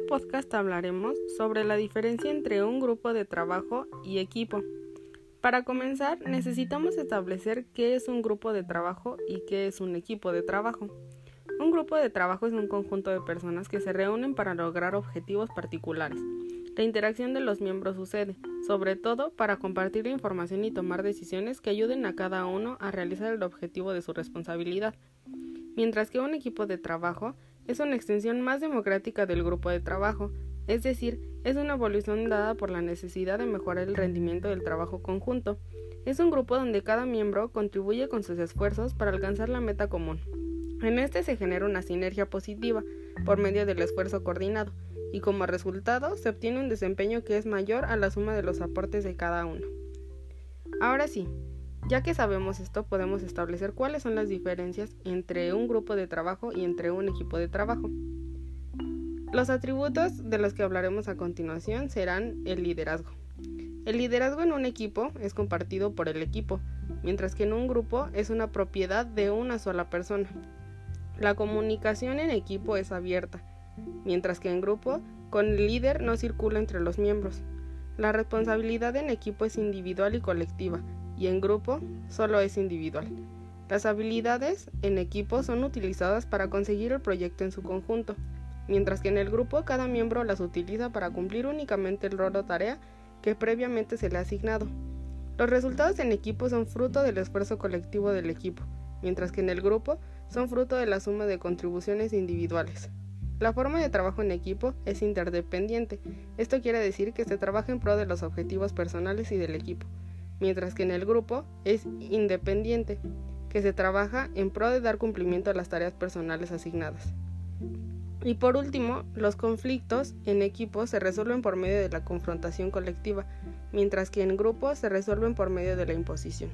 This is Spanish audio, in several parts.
podcast hablaremos sobre la diferencia entre un grupo de trabajo y equipo. Para comenzar, necesitamos establecer qué es un grupo de trabajo y qué es un equipo de trabajo. Un grupo de trabajo es un conjunto de personas que se reúnen para lograr objetivos particulares. La interacción de los miembros sucede, sobre todo para compartir la información y tomar decisiones que ayuden a cada uno a realizar el objetivo de su responsabilidad. Mientras que un equipo de trabajo es una extensión más democrática del grupo de trabajo, es decir, es una evolución dada por la necesidad de mejorar el rendimiento del trabajo conjunto. Es un grupo donde cada miembro contribuye con sus esfuerzos para alcanzar la meta común. En este se genera una sinergia positiva por medio del esfuerzo coordinado y como resultado se obtiene un desempeño que es mayor a la suma de los aportes de cada uno. Ahora sí, ya que sabemos esto, podemos establecer cuáles son las diferencias entre un grupo de trabajo y entre un equipo de trabajo. Los atributos de los que hablaremos a continuación serán el liderazgo. El liderazgo en un equipo es compartido por el equipo, mientras que en un grupo es una propiedad de una sola persona. La comunicación en equipo es abierta, mientras que en grupo, con el líder no circula entre los miembros. La responsabilidad en equipo es individual y colectiva, y en grupo solo es individual. Las habilidades en equipo son utilizadas para conseguir el proyecto en su conjunto, mientras que en el grupo cada miembro las utiliza para cumplir únicamente el rol o tarea que previamente se le ha asignado. Los resultados en equipo son fruto del esfuerzo colectivo del equipo, mientras que en el grupo son fruto de la suma de contribuciones individuales. La forma de trabajo en equipo es interdependiente. Esto quiere decir que se trabaja en pro de los objetivos personales y del equipo, mientras que en el grupo es independiente, que se trabaja en pro de dar cumplimiento a las tareas personales asignadas. Y por último, los conflictos en equipo se resuelven por medio de la confrontación colectiva, mientras que en grupo se resuelven por medio de la imposición.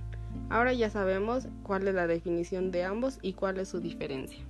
Ahora ya sabemos cuál es la definición de ambos y cuál es su diferencia.